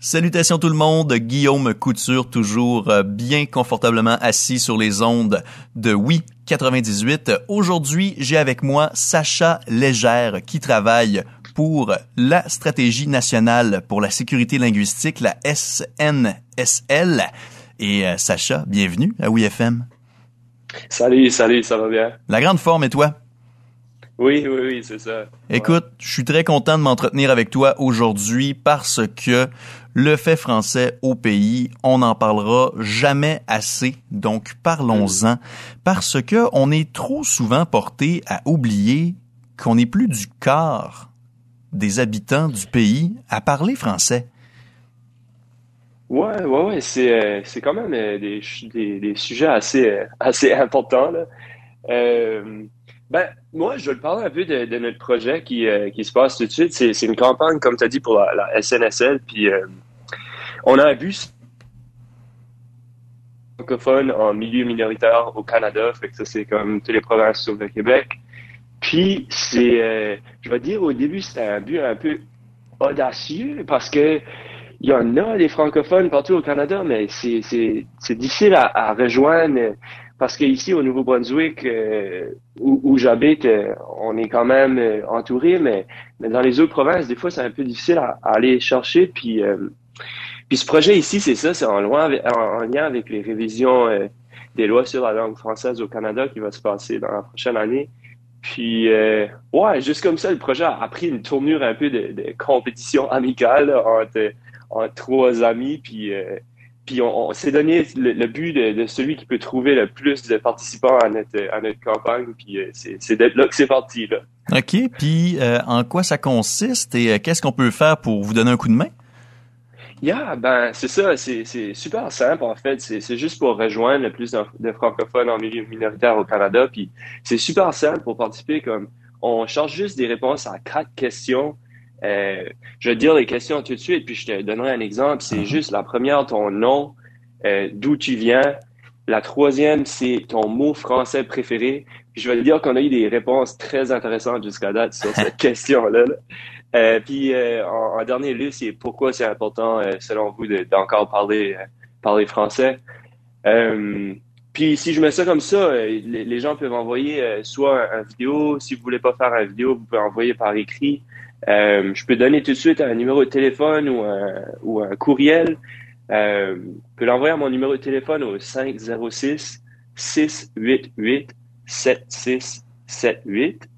Salutations tout le monde, Guillaume Couture toujours euh, bien confortablement assis sur les ondes de Oui 98. Aujourd'hui, j'ai avec moi Sacha Légère qui travaille pour la stratégie nationale pour la sécurité linguistique, la SNSL. Et euh, Sacha, bienvenue à WeFM. Salut, salut, ça va bien? La grande forme et toi? Oui, oui, oui, c'est ça. Écoute, je suis très content de m'entretenir avec toi aujourd'hui parce que le fait français au pays, on n'en parlera jamais assez. Donc parlons-en parce que on est trop souvent porté à oublier qu'on n'est plus du quart des habitants du pays à parler français. Ouais, ouais, ouais, c'est euh, c'est quand même euh, des, des, des, sujets assez euh, assez importants là. Ben, moi, je vais parler un peu de, notre projet qui, euh, qui se passe tout de suite. C'est une campagne, comme tu as dit, pour la, SNSL. Puis, euh, on a un bus francophone en milieu minoritaire au Canada. Fait que ça, c'est comme toutes les provinces sauf le Québec. Puis, c'est, euh, je vais dire, au début, c'était un but un peu audacieux parce que il y en a des francophones partout au Canada, mais c'est difficile à, à rejoindre parce qu'ici, au Nouveau-Brunswick, euh, où, j'habite, euh, on est quand même euh, entouré, mais, mais, dans les autres provinces, des fois, c'est un peu difficile à, aller chercher. Puis, puis ce projet ici, c'est ça, c'est en, en, en, lien avec les révisions des lois sur la langue française au Canada qui va se passer dans la prochaine année. Puis, ouais, juste comme ça, le projet a pris une tournure un peu de, de compétition amicale entre, entre trois amis. Puis, puis on, s'est donné le, but de, celui qui peut trouver le plus de participants à notre, à notre campagne. Puis euh, c'est d'être là que c'est parti. Là. OK. Puis euh, en quoi ça consiste et euh, qu'est-ce qu'on peut faire pour vous donner un coup de main? Yeah, ben c'est ça, c'est super simple en fait. C'est juste pour rejoindre le plus de, francophones en milieu minoritaire au Canada. Puis c'est super simple pour participer. Comme on cherche juste des réponses à quatre questions euh, je vais te dire les questions tout de suite, puis je te donnerai un exemple. C'est uh-huh. juste la première, ton nom, euh, d'où tu viens. La troisième, c'est ton mot français préféré. Puis je vais te dire qu'on a eu des réponses très intéressantes jusqu'à date sur cette question-là. Euh, puis en, dernier lieu, c'est pourquoi c'est important, selon vous, d'encore parler, parler français. puis si je mets ça comme ça, les, gens peuvent envoyer soit un, vidéo. Si vous voulez pas faire un vidéo, vous pouvez envoyer par écrit. Euh, je peux donner tout de suite un numéro de téléphone ou un, ou un courriel. Euh, je peux l'envoyer à mon numéro de téléphone au 506 688 7678.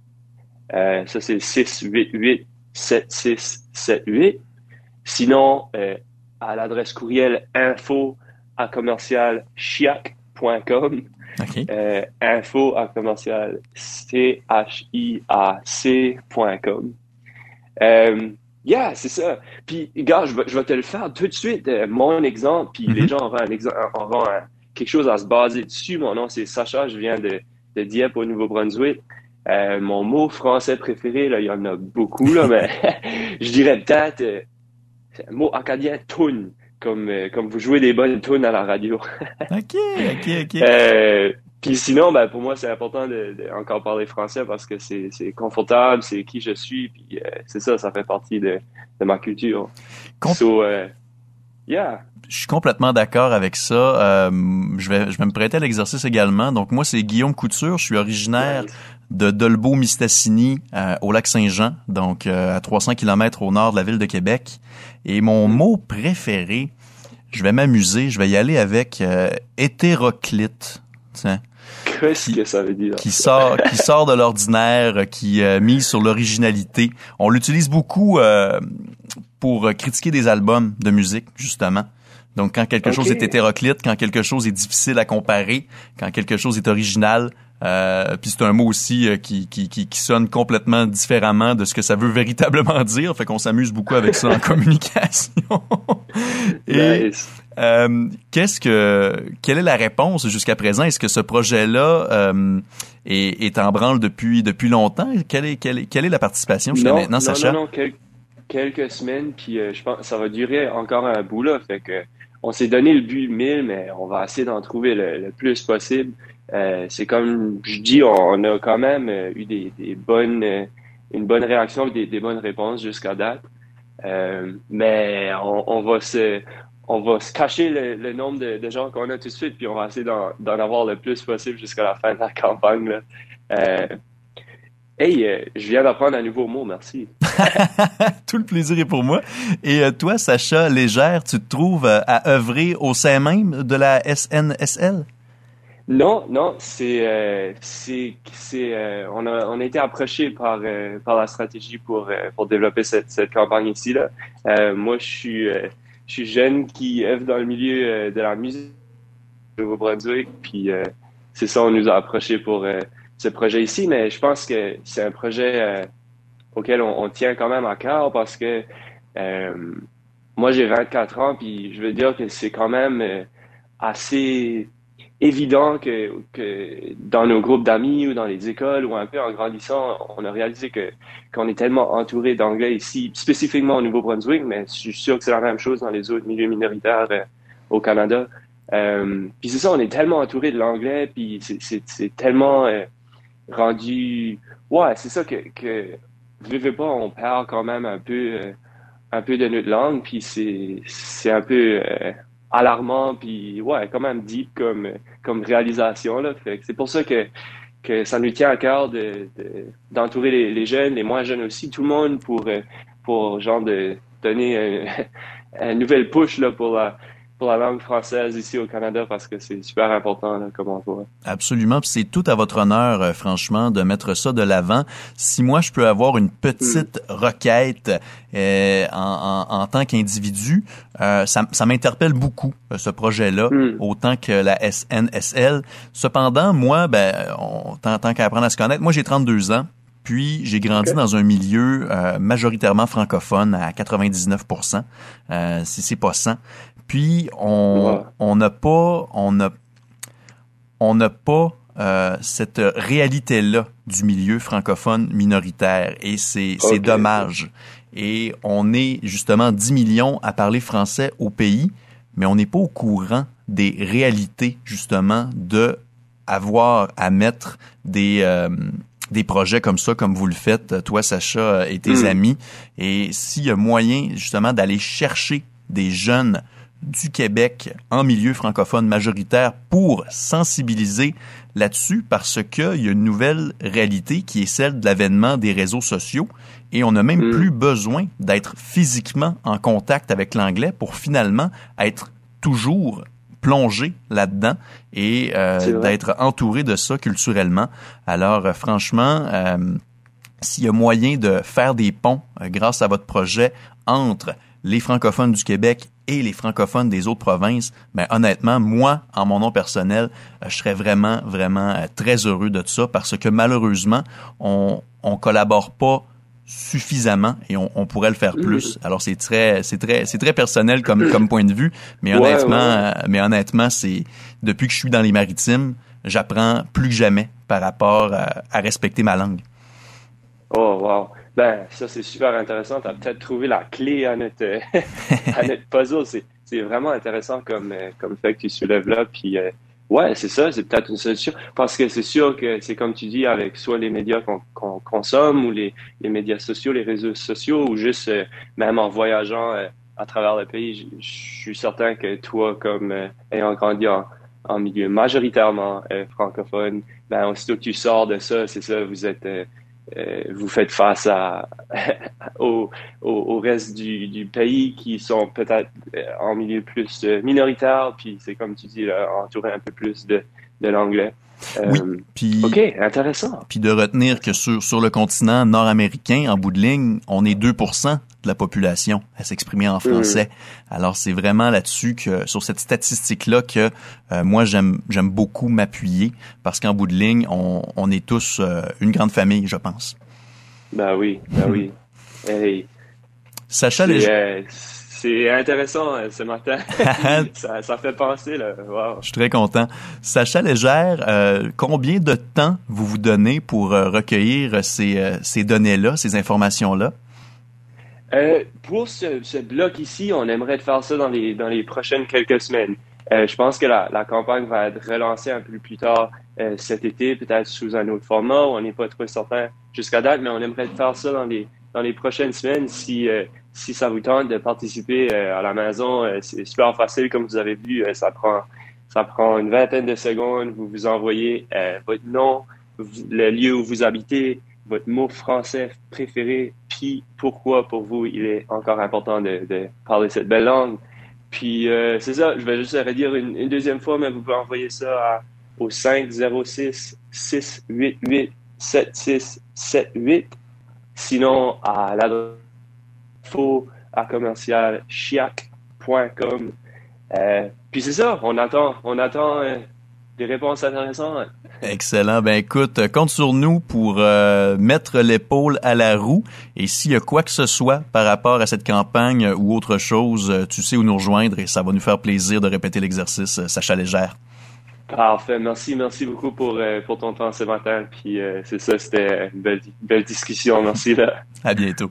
Euh, ça, c'est 688 7678. Sinon, euh, à l'adresse courriel info à commercial chiac.com. Okay. Euh, info à commercial c h i a c.com. Euh, yeah, c'est ça. Puis, gars, je vais, je vais, te le faire tout de suite, euh, mon exemple, puis les mhm. gens auront, un exemple, auront quelque chose à se baser dessus. Mon nom, c'est Sacha, je viens de, de Dieppe au Nouveau-Brunswick. Euh, mon mot français préféré, là, il y en a beaucoup, là, mais je dirais peut-être euh, un mot acadien, tune, comme, euh, comme vous jouez des bonnes tunes à la radio. OK, OK, OK. Puis sinon, ben, pour moi, c'est important de, de, encore parler français parce que c'est confortable, c'est qui je suis, puis euh, c'est ça, ça fait partie de, de ma culture. so, euh, yeah. Je suis complètement d'accord avec ça. Euh, je, vais, je vais me prêter à l'exercice également. Donc moi, c'est Guillaume Couture. Je suis originaire de Dolbeau-Mistassini au lac Saint-Jean, donc à 300 km au nord de la ville de Québec. Et mon mm. mot préféré, je vais m'amuser, je vais y aller avec hétéroclite. Tiens. Qu'est-ce que ça veut dire? Qui sort, qui sort de l'ordinaire, qui euh, mise sur l'originalité. On l'utilise beaucoup euh, pour critiquer des albums de musique, justement. Donc, quand quelque chose est hétéroclite, quand quelque chose est difficile à comparer, quand quelque chose est original, euh, puis c'est un mot aussi euh, qui, qui, qui, qui, sonne complètement différemment de ce que ça veut véritablement dire. Fait qu'on s'amuse beaucoup avec ça en communication. Et euh, qu'est-ce que quelle est la réponse jusqu'à présent? Est-ce que ce projet-là euh, est, est, en branle depuis depuis longtemps? Quelle est quelle est, quelle est la participation jusqu'à maintenant, non, Sacha? Non, non, quel, quelques semaines. Puis je pense ça va durer encore un bout là. Fait que on s'est donné le but 1000, mais on va essayer d'en trouver le, le plus possible. Euh, c'est comme je dis, on, a quand même euh, eu des, bonnes, euh, une bonne réaction, des, des bonnes réponses jusqu'à date. mais on, va se on va cacher le, nombre de, gens qu'on a tout de suite, puis on va essayer d'en avoir le plus possible jusqu'à la fin de la campagne. Hey, je viens d'apprendre un nouveau mot, merci. Tout le plaisir est pour moi. Et toi, Sacha Légère, tu te trouves à œuvrer au sein même de la SNSL? Non, non, c'est, c'est, c'est, on a, on a été approché par, par la stratégie pour, pour développer cette, cette campagne ici là. moi, je suis, je suis jeune qui œuvre dans le milieu de la musique au Nouveau-Brunswick, puis c'est ça, on nous a approché pour ce projet ici, mais je pense que c'est un projet euh, auquel on, tient quand même à cœur parce que euh, moi j'ai 24 ans, puis je veux dire que c'est quand même euh, assez évident que, que dans nos groupes d'amis ou dans les écoles ou un peu en grandissant, on a réalisé que qu'on est tellement entouré d'anglais ici, spécifiquement au Nouveau-Brunswick, mais je suis sûr que c'est la même chose dans les autres milieux minoritaires au Canada. puis c'est ça, on est tellement entouré de l'anglais, puis c'est tellement rendu. Ouais, c'est ça que, que veux, pas, on perd quand même un peu, euh, un peu de notre langue, puis c'est, un peu euh, alarmant, puis ouais, quand même deep comme, comme réalisation. Là. Fait c'est pour ça que, que ça nous tient à cœur de, d'entourer les, les, jeunes, les moins jeunes aussi, tout le monde pour, euh, pour genre de donner une nouvelle push là, pour la pour la langue française ici au Canada parce que c'est super important là, comme voit. Absolument, c'est tout à votre honneur, euh, franchement, de mettre ça de l'avant. Si moi je peux avoir une petite mm. requête euh, en, en, en, tant qu'individu, euh, ça, ça m'interpelle beaucoup euh, ce projet-là, mm. autant que la SNSL. Cependant, moi, ben, on, tant, tant qu'à apprendre à se connaître, moi j'ai 32 ans. Puis j'ai grandi dans un milieu euh, majoritairement francophone à 99% euh, si c'est pas 100. Puis on n'a pas on a on n'a pas euh, cette réalité là du milieu francophone minoritaire et c'est c'est dommage. Et on est justement 10 millions à parler français au pays, mais on n'est pas au courant des réalités justement de avoir à mettre des euh, des projets comme ça, comme vous le faites, toi, Sacha, et tes hmm. amis. Et s'il y a moyen, justement, d'aller chercher des jeunes du Québec en milieu francophone majoritaire pour sensibiliser là-dessus parce qu'il y a une nouvelle réalité qui est celle de l'avènement des réseaux sociaux et on n'a même mm. plus besoin d'être physiquement en contact avec l'anglais pour finalement être toujours plongé là-dedans et euh, d'être entouré de ça culturellement. Alors euh, franchement, euh, s'il y a moyen de faire des ponts grâce à votre projet entre les francophones du Québec et les francophones des autres provinces, ben honnêtement, moi, en mon nom personnel, euh, je serais vraiment, vraiment euh, très heureux de ça parce que malheureusement, on on collabore pas suffisamment et on, on pourrait le faire plus. Alors c'est très c'est très c'est très personnel comme comme point de vue, mais honnêtement euh, mais honnêtement c'est depuis que je suis dans les maritimes, j'apprends plus que jamais par rapport à, à respecter ma langue. Oh wow. Ben, ça, c'est super intéressant. Tu as peut-être trouvé la clé à notre, à notre puzzle. C'est, vraiment intéressant comme, euh, comme fait que tu soulèves là. Puis, euh, ouais, c'est ça, c'est peut-être une solution. Parce que c'est sûr que c'est comme tu dis, avec soit les médias qu'on, consomme ou les, les médias sociaux, les réseaux sociaux, ou juste euh, même en voyageant à travers le pays, je suis certain que toi, comme ayant grandi en, en milieu majoritairement francophone, ben, aussitôt que tu sors de ça, c'est ça, vous êtes euh, vous faites face à, au, au, reste du, du, pays qui sont peut-être euh, en milieu plus euh, minoritaire, puis c'est comme tu dis, entouré un peu plus de, de l'anglais. oui, puis OK, intéressant. Puis de retenir que sur, sur le continent nord-américain, en bout de ligne, on est 2 de la population à s'exprimer en français. Alors c'est vraiment là-dessus que sur cette statistique là que euh, moi j'aime j'aime beaucoup m'appuyer parce qu'en bout de ligne on, on est tous euh, une grande famille, je pense. Ben oui, ben oui. Hey. Sacha les euh, c'est intéressant ce matin. ça, ça, fait penser là. Wow. Je suis très content. Sacha Légère, euh, combien de temps vous vous donnez pour recueillir ces, ces données-là, ces informations-là? Euh, pour ce, bloc ici, on aimerait faire ça dans les, dans les prochaines quelques semaines. Euh, je pense que la, campagne va être relancée un peu plus tard euh, cet été, peut-être sous un autre format. On n'est pas trop certain jusqu'à date, mais on aimerait faire ça dans les, dans les prochaines semaines si si ça vous tente de participer à la maison. c'est super facile, comme vous avez vu. ça prend ça prend une vingtaine de secondes. Vous vous envoyez votre nom, le lieu où vous habitez, votre mot français préféré, pourquoi pour vous il est encore important de, parler cette belle langue? Puis euh, c'est ça, je vais juste redire une, une, deuxième fois, mais vous pouvez envoyer ça à, au 506 688 7678. Sinon, à l'adresse faux à commercial chiac.com. Euh, puis c'est ça, on attend, on attend euh, des réponses intéressantes. Excellent. Ben écoute, compte sur nous pour euh, mettre l'épaule à la roue. Et s'il y a quoi que ce soit par rapport à cette campagne ou autre chose, euh, tu sais où nous rejoindre et ça va nous faire plaisir de répéter l'exercice euh, Sacha Légère. Parfait. Merci, merci beaucoup pour, pour ton temps ce matin. Puis c'est ça, c'était une belle, belle discussion. Merci. Là. À bientôt.